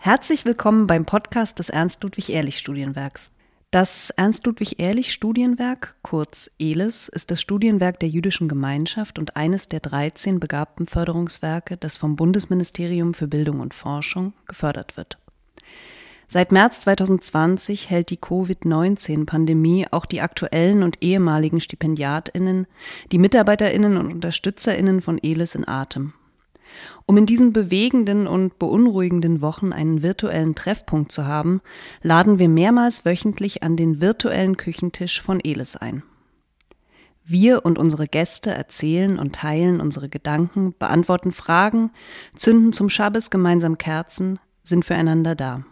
Herzlich willkommen beim Podcast des Ernst-Ludwig-Ehrlich-Studienwerks. Das Ernst-Ludwig-Ehrlich-Studienwerk, kurz ELIS, ist das Studienwerk der jüdischen Gemeinschaft und eines der 13 begabten Förderungswerke, das vom Bundesministerium für Bildung und Forschung gefördert wird. Seit März 2020 hält die Covid-19-Pandemie auch die aktuellen und ehemaligen Stipendiatinnen, die Mitarbeiterinnen und Unterstützerinnen von ELIS in Atem. Um in diesen bewegenden und beunruhigenden Wochen einen virtuellen Treffpunkt zu haben, laden wir mehrmals wöchentlich an den virtuellen Küchentisch von Elis ein. Wir und unsere Gäste erzählen und teilen unsere Gedanken, beantworten Fragen, zünden zum Schabbes gemeinsam Kerzen, sind füreinander da.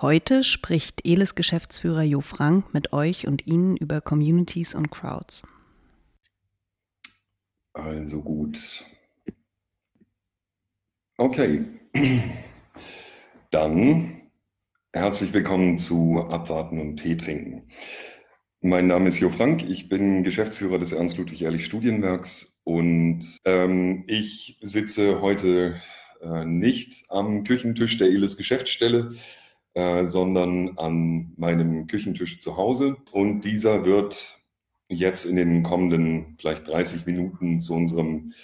Heute spricht Elis Geschäftsführer Jo Frank mit euch und Ihnen über Communities und Crowds. Also gut. Okay. Dann herzlich willkommen zu Abwarten und Tee trinken. Mein Name ist Jo Frank, ich bin Geschäftsführer des Ernst-Ludwig-Ehrlich Studienwerks und ähm, ich sitze heute äh, nicht am Küchentisch der Elis Geschäftsstelle, äh, sondern an meinem Küchentisch zu Hause. Und dieser wird jetzt in den kommenden vielleicht 30 Minuten zu unserem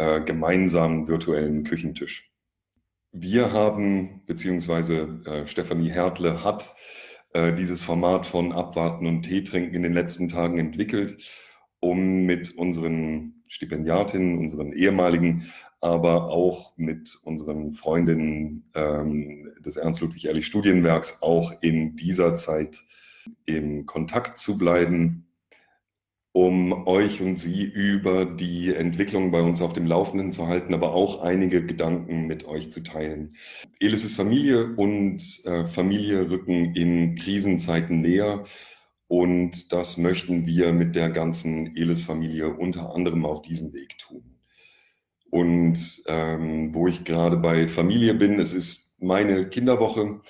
äh, gemeinsamen virtuellen Küchentisch. Wir haben, beziehungsweise äh, Stefanie Hertle hat äh, dieses Format von Abwarten und Tee trinken in den letzten Tagen entwickelt, um mit unseren Stipendiatinnen, unseren ehemaligen aber auch mit unseren Freundinnen ähm, des Ernst-Ludwig-Ehrlich-Studienwerks auch in dieser Zeit im Kontakt zu bleiben, um euch und sie über die Entwicklung bei uns auf dem Laufenden zu halten, aber auch einige Gedanken mit euch zu teilen. Elis ist Familie und äh, Familie rücken in Krisenzeiten näher. Und das möchten wir mit der ganzen Elis-Familie unter anderem auf diesem Weg tun. Und ähm, wo ich gerade bei Familie bin, es ist meine Kinderwoche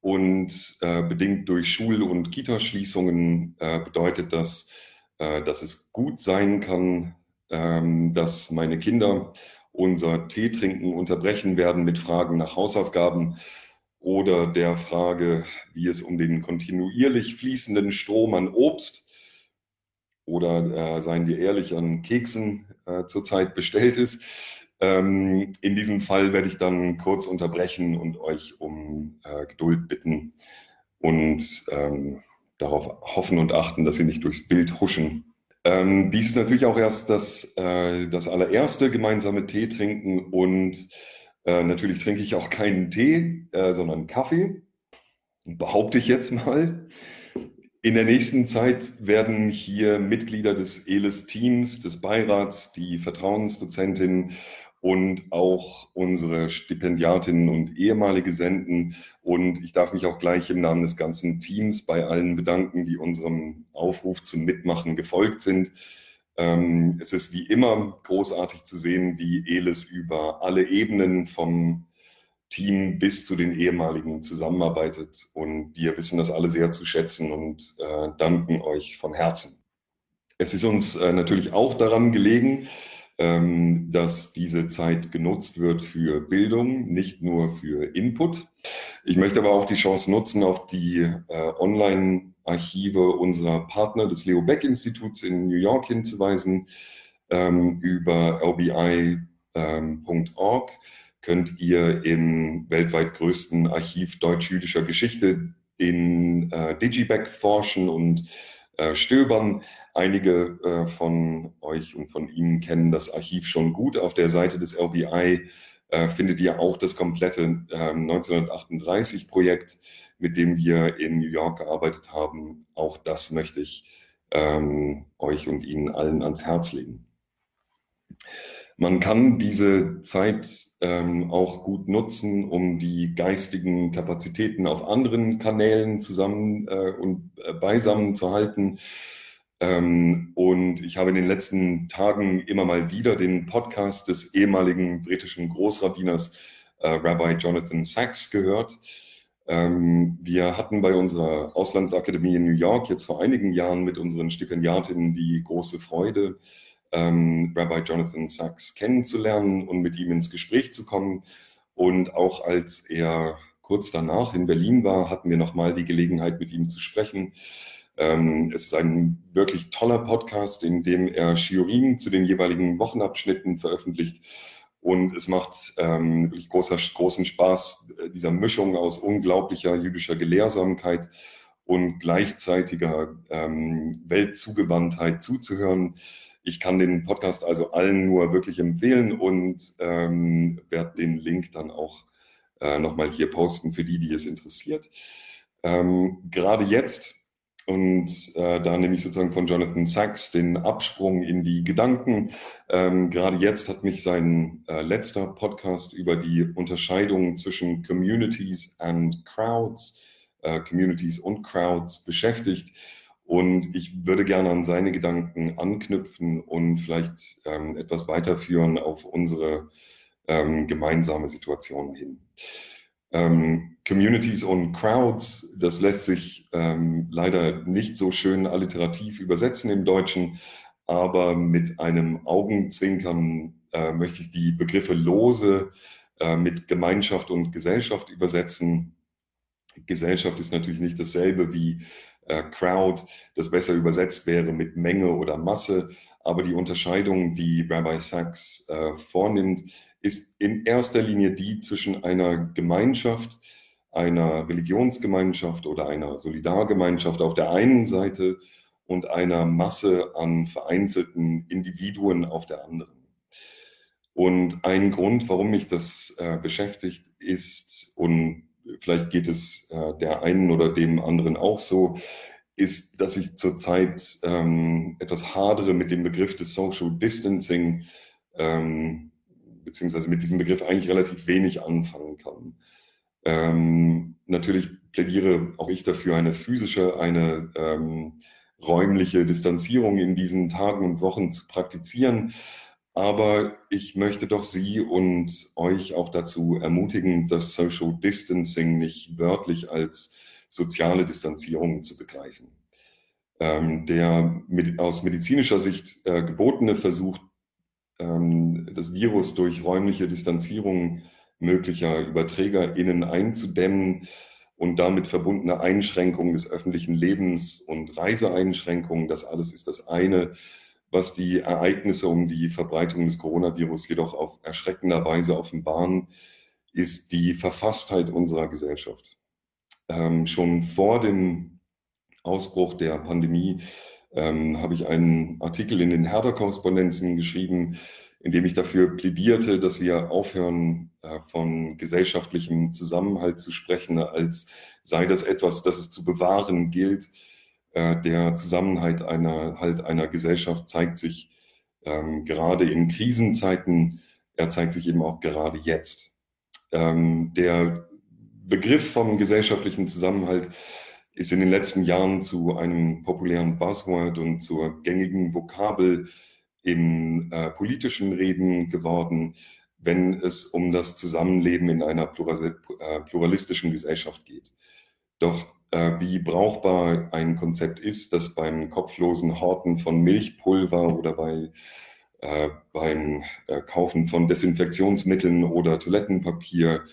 und äh, bedingt durch Schul- und Kitaschließungen äh, bedeutet das, dass es gut sein kann, ähm, dass meine Kinder unser Teetrinken unterbrechen werden mit Fragen nach Hausaufgaben oder der Frage, wie es um den kontinuierlich fließenden Strom an Obst oder, äh, seien wir ehrlich, an Keksen äh, zurzeit bestellt ist. Ähm, in diesem Fall werde ich dann kurz unterbrechen und euch um äh, Geduld bitten und ähm, darauf hoffen und achten, dass sie nicht durchs Bild huschen. Ähm, dies ist natürlich auch erst das, äh, das allererste gemeinsame Tee trinken und äh, natürlich trinke ich auch keinen Tee, äh, sondern Kaffee. Behaupte ich jetzt mal. In der nächsten Zeit werden hier Mitglieder des ELIS-Teams, des Beirats, die Vertrauensdozentin und auch unsere Stipendiatinnen und ehemalige senden. Und ich darf mich auch gleich im Namen des ganzen Teams bei allen bedanken, die unserem Aufruf zum Mitmachen gefolgt sind. Ähm, es ist wie immer großartig zu sehen, wie Elis über alle Ebenen vom Team bis zu den ehemaligen zusammenarbeitet. Und wir wissen das alle sehr zu schätzen und äh, danken euch von Herzen. Es ist uns äh, natürlich auch daran gelegen, ähm, dass diese Zeit genutzt wird für Bildung, nicht nur für Input. Ich möchte aber auch die Chance nutzen, auf die äh, Online-Archive unserer Partner des Leo Beck Instituts in New York hinzuweisen. Ähm, über lbi.org ähm, könnt ihr im weltweit größten Archiv deutsch-jüdischer Geschichte in äh, Digiback forschen und stöbern. Einige äh, von euch und von Ihnen kennen das Archiv schon gut. Auf der Seite des LBI äh, findet ihr auch das komplette 1938-Projekt, ähm, mit dem wir in New York gearbeitet haben. Auch das möchte ich ähm, euch und Ihnen allen ans Herz legen. Man kann diese Zeit ähm, auch gut nutzen, um die geistigen Kapazitäten auf anderen Kanälen zusammen äh, und äh, beisammen zu halten. Ähm, und ich habe in den letzten Tagen immer mal wieder den Podcast des ehemaligen britischen Großrabbiners äh, Rabbi Jonathan Sachs gehört. Ähm, wir hatten bei unserer Auslandsakademie in New York jetzt vor einigen Jahren mit unseren Stipendiatinnen die große Freude, ähm, Rabbi Jonathan Sachs kennenzulernen und mit ihm ins Gespräch zu kommen. Und auch als er kurz danach in Berlin war, hatten wir nochmal die Gelegenheit, mit ihm zu sprechen. Ähm, es ist ein wirklich toller Podcast, in dem er Theorien zu den jeweiligen Wochenabschnitten veröffentlicht. Und es macht ähm, wirklich großer, großen Spaß, äh, dieser Mischung aus unglaublicher jüdischer Gelehrsamkeit und gleichzeitiger ähm, Weltzugewandtheit zuzuhören. Ich kann den Podcast also allen nur wirklich empfehlen und ähm, werde den Link dann auch äh, nochmal hier posten für die, die es interessiert. Ähm, gerade jetzt und äh, da nehme ich sozusagen von Jonathan Sachs den Absprung in die Gedanken. Ähm, gerade jetzt hat mich sein äh, letzter Podcast über die Unterscheidung zwischen Communities and Crowds, äh, Communities und Crowds beschäftigt. Und ich würde gerne an seine Gedanken anknüpfen und vielleicht ähm, etwas weiterführen auf unsere ähm, gemeinsame Situation hin. Ähm, Communities und Crowds, das lässt sich ähm, leider nicht so schön alliterativ übersetzen im Deutschen, aber mit einem Augenzwinkern äh, möchte ich die Begriffe lose äh, mit Gemeinschaft und Gesellschaft übersetzen. Gesellschaft ist natürlich nicht dasselbe wie äh, Crowd, das besser übersetzt wäre mit Menge oder Masse, aber die Unterscheidung, die Rabbi Sachs äh, vornimmt, ist in erster Linie die zwischen einer Gemeinschaft, einer Religionsgemeinschaft oder einer Solidargemeinschaft auf der einen Seite und einer Masse an vereinzelten Individuen auf der anderen. Und ein Grund, warum mich das äh, beschäftigt, ist, und vielleicht geht es äh, der einen oder dem anderen auch so, ist, dass ich zurzeit ähm, etwas hadere mit dem Begriff des Social Distancing. Ähm, beziehungsweise mit diesem Begriff eigentlich relativ wenig anfangen kann. Ähm, natürlich plädiere auch ich dafür, eine physische, eine ähm, räumliche Distanzierung in diesen Tagen und Wochen zu praktizieren. Aber ich möchte doch Sie und euch auch dazu ermutigen, das Social Distancing nicht wörtlich als soziale Distanzierung zu begreifen. Ähm, der mit, aus medizinischer Sicht äh, gebotene Versuch, ähm, das Virus durch räumliche Distanzierung möglicher UberträgerInnen einzudämmen und damit verbundene Einschränkungen des öffentlichen Lebens und Reiseeinschränkungen. Das alles ist das eine, was die Ereignisse um die Verbreitung des Coronavirus jedoch auf erschreckender Weise offenbaren, ist die Verfasstheit unserer Gesellschaft. Ähm, schon vor dem Ausbruch der Pandemie ähm, habe ich einen Artikel in den Herder-Korrespondenzen geschrieben, in dem ich dafür plädierte, dass wir aufhören, äh, von gesellschaftlichem Zusammenhalt zu sprechen, als sei das etwas, das es zu bewahren gilt. Äh, der Zusammenhalt einer, halt einer Gesellschaft zeigt sich ähm, gerade in Krisenzeiten, er zeigt sich eben auch gerade jetzt. Ähm, der Begriff vom gesellschaftlichen Zusammenhalt ist in den letzten Jahren zu einem populären Buzzword und zur gängigen Vokabel in äh, politischen Reden geworden, wenn es um das Zusammenleben in einer äh, pluralistischen Gesellschaft geht. Doch wie brauchbar ein Konzept ist, das beim kopflosen Horten von Milchpulver oder bei, äh, beim äh, Kaufen von Desinfektionsmitteln oder Toilettenpapier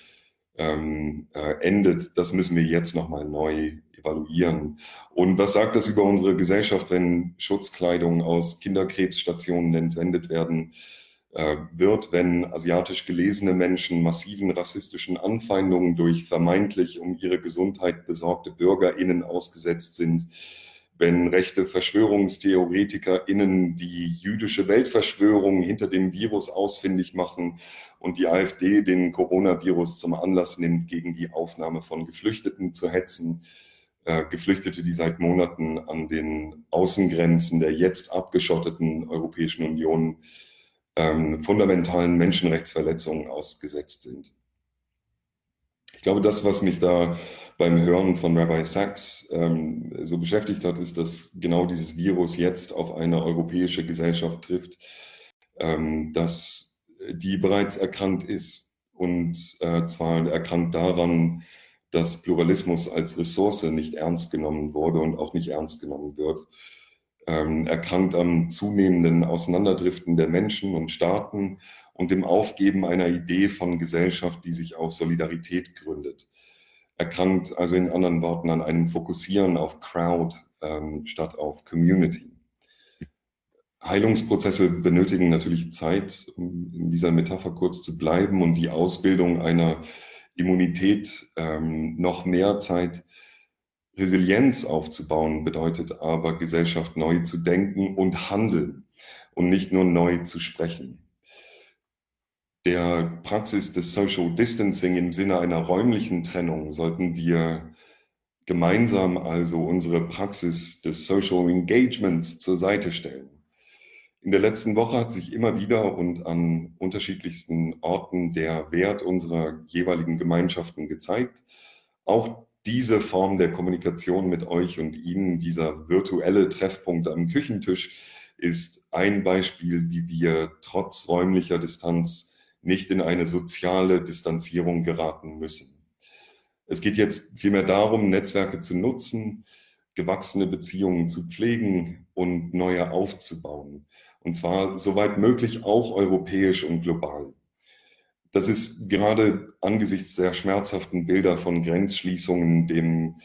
ähm, äh, endet, das müssen wir jetzt nochmal neu evaluieren. Und was sagt das über unsere Gesellschaft, wenn Schutzkleidung aus Kinderkrebsstationen entwendet werden äh, wird, wenn asiatisch gelesene Menschen massiven rassistischen Anfeindungen durch vermeintlich um ihre Gesundheit besorgte BürgerInnen ausgesetzt sind? wenn rechte VerschwörungstheoretikerInnen die jüdische Weltverschwörung hinter dem Virus ausfindig machen und die AfD den Coronavirus zum Anlass nimmt, gegen die Aufnahme von Geflüchteten zu hetzen. Äh, Geflüchtete, die seit Monaten an den Außengrenzen der jetzt abgeschotteten Europäischen Union ähm, fundamentalen Menschenrechtsverletzungen ausgesetzt sind. Ich glaube, das, was mich da beim Hören von Rabbi Sachs ähm, so beschäftigt hat, ist, dass genau dieses Virus jetzt auf eine europäische Gesellschaft trifft, ähm, dass die bereits erkannt ist und äh, zwar erkannt daran, dass Pluralismus als Ressource nicht ernst genommen wurde und auch nicht ernst genommen wird. Ähm, erkrankt am zunehmenden Auseinanderdriften der Menschen und Staaten und dem Aufgeben einer Idee von Gesellschaft, die sich auf Solidarität gründet. Erkrankt also in anderen Worten an einem Fokussieren auf Crowd ähm, statt auf Community. Heilungsprozesse benötigen natürlich Zeit, um in dieser Metapher kurz zu bleiben und die Ausbildung einer Immunität ähm, noch mehr Zeit. Resilienz aufzubauen bedeutet aber, Gesellschaft neu zu denken und handeln und nicht nur neu zu sprechen. Der Praxis des Social Distancing im Sinne einer räumlichen Trennung sollten wir gemeinsam also unsere Praxis des Social Engagements zur Seite stellen. In der letzten Woche hat sich immer wieder und an unterschiedlichsten Orten der Wert unserer jeweiligen Gemeinschaften gezeigt. Auch diese Form der Kommunikation mit euch und Ihnen, dieser virtuelle Treffpunkt am Küchentisch, ist ein Beispiel, wie wir trotz räumlicher Distanz nicht in eine soziale Distanzierung geraten müssen. Es geht jetzt vielmehr darum, Netzwerke zu nutzen, gewachsene Beziehungen zu pflegen und neue aufzubauen. Und zwar soweit möglich auch europäisch und global. Das ist gerade angesichts der schmerzhaften Bilder von Grenzschließungen, dem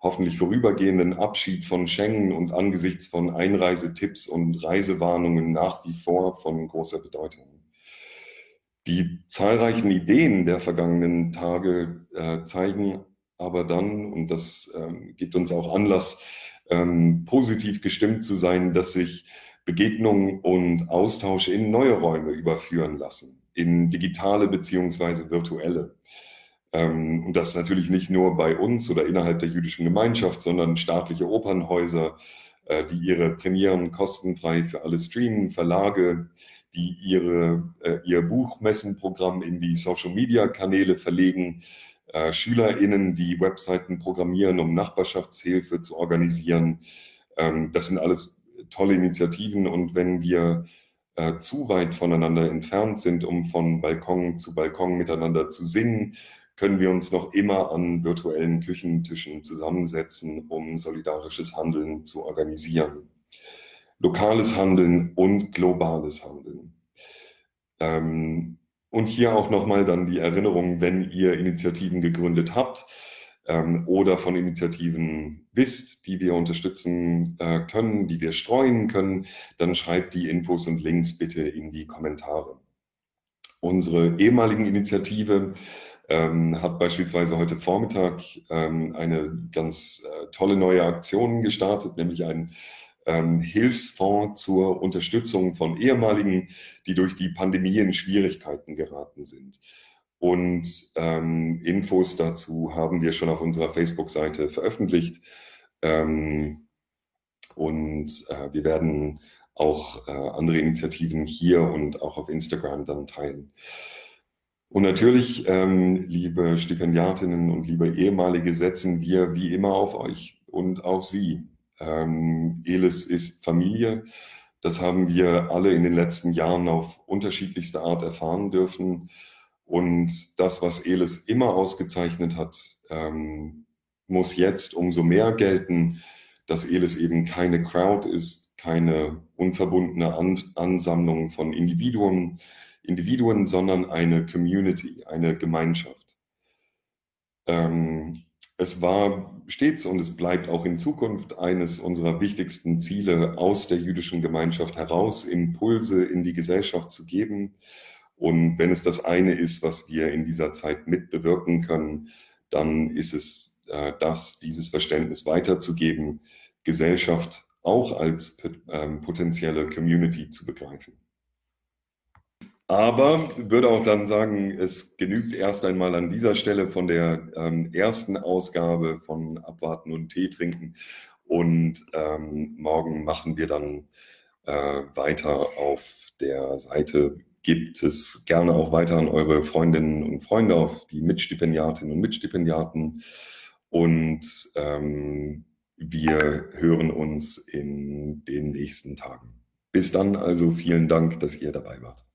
hoffentlich vorübergehenden Abschied von Schengen und angesichts von Einreisetipps und Reisewarnungen nach wie vor von großer Bedeutung. Die zahlreichen Ideen der vergangenen Tage äh, zeigen aber dann, und das ähm, gibt uns auch Anlass, ähm, positiv gestimmt zu sein, dass sich Begegnungen und Austausch in neue Räume überführen lassen, in digitale beziehungsweise virtuelle. Ähm, und das natürlich nicht nur bei uns oder innerhalb der jüdischen Gemeinschaft, sondern staatliche Opernhäuser, äh, die ihre Premieren kostenfrei für alle streamen, Verlage, die ihre, äh, ihr Buchmessenprogramm in die Social-Media-Kanäle verlegen, äh, SchülerInnen, die Webseiten programmieren, um Nachbarschaftshilfe zu organisieren. Ähm, das sind alles tolle Initiativen und wenn wir äh, zu weit voneinander entfernt sind, um von Balkon zu Balkon miteinander zu singen, können wir uns noch immer an virtuellen Küchentischen zusammensetzen, um solidarisches Handeln zu organisieren. Lokales Handeln und globales Handeln. Ähm, und hier auch nochmal dann die Erinnerung, wenn ihr Initiativen gegründet habt, oder von Initiativen wisst, die wir unterstützen äh, können, die wir streuen können, dann schreibt die Infos und Links bitte in die Kommentare. Unsere ehemaligen Initiative ähm, hat beispielsweise heute Vormittag ähm, eine ganz äh, tolle neue Aktion gestartet, nämlich ein ähm, Hilfsfonds zur Unterstützung von ehemaligen, die durch die Pandemie in Schwierigkeiten geraten sind. Und ähm, Infos dazu haben wir schon auf unserer Facebook-Seite veröffentlicht. Ähm, und äh, wir werden auch äh, andere Initiativen hier und auch auf Instagram dann teilen. Und natürlich, ähm, liebe Stipendiatinnen und liebe Ehemalige, setzen wir wie immer auf euch und auf Sie. Ähm, Elis ist Familie. Das haben wir alle in den letzten Jahren auf unterschiedlichste Art erfahren dürfen. Und das, was Elis immer ausgezeichnet hat, ähm, muss jetzt umso mehr gelten, dass Elis eben keine Crowd ist, keine unverbundene An Ansammlung von Individuen, Individuen, sondern eine Community, eine Gemeinschaft. Ähm, es war stets und es bleibt auch in Zukunft eines unserer wichtigsten Ziele, aus der jüdischen Gemeinschaft heraus Impulse in die Gesellschaft zu geben und wenn es das eine ist, was wir in dieser Zeit mitbewirken können, dann ist es äh, das, dieses Verständnis weiterzugeben, Gesellschaft auch als ähm, potenzielle Community zu begreifen. Aber würde auch dann sagen, es genügt erst einmal an dieser Stelle von der ähm, ersten Ausgabe von Abwarten und Tee trinken. Und ähm, morgen machen wir dann äh, weiter auf der Seite Gebt es gerne auch weiter an eure Freundinnen und Freunde, auf die Mitstipendiatinnen und Mitstipendiaten. Und ähm, wir hören uns in den nächsten Tagen. Bis dann also vielen Dank, dass ihr dabei wart.